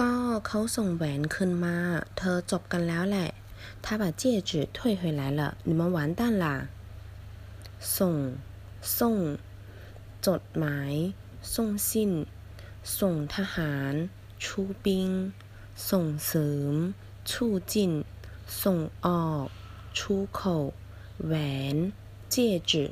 ก็เขาส่งแหวนคืนมา เธอจบกันแล้วแหละ他把戒指退回来了你们完蛋啦ส่ง ส่ง จดหมาย ส่งสิ้น ส่งทหาร ชูบิง ส่งเสริม ชูจิน ส่งออก ชู口แหวน เจจื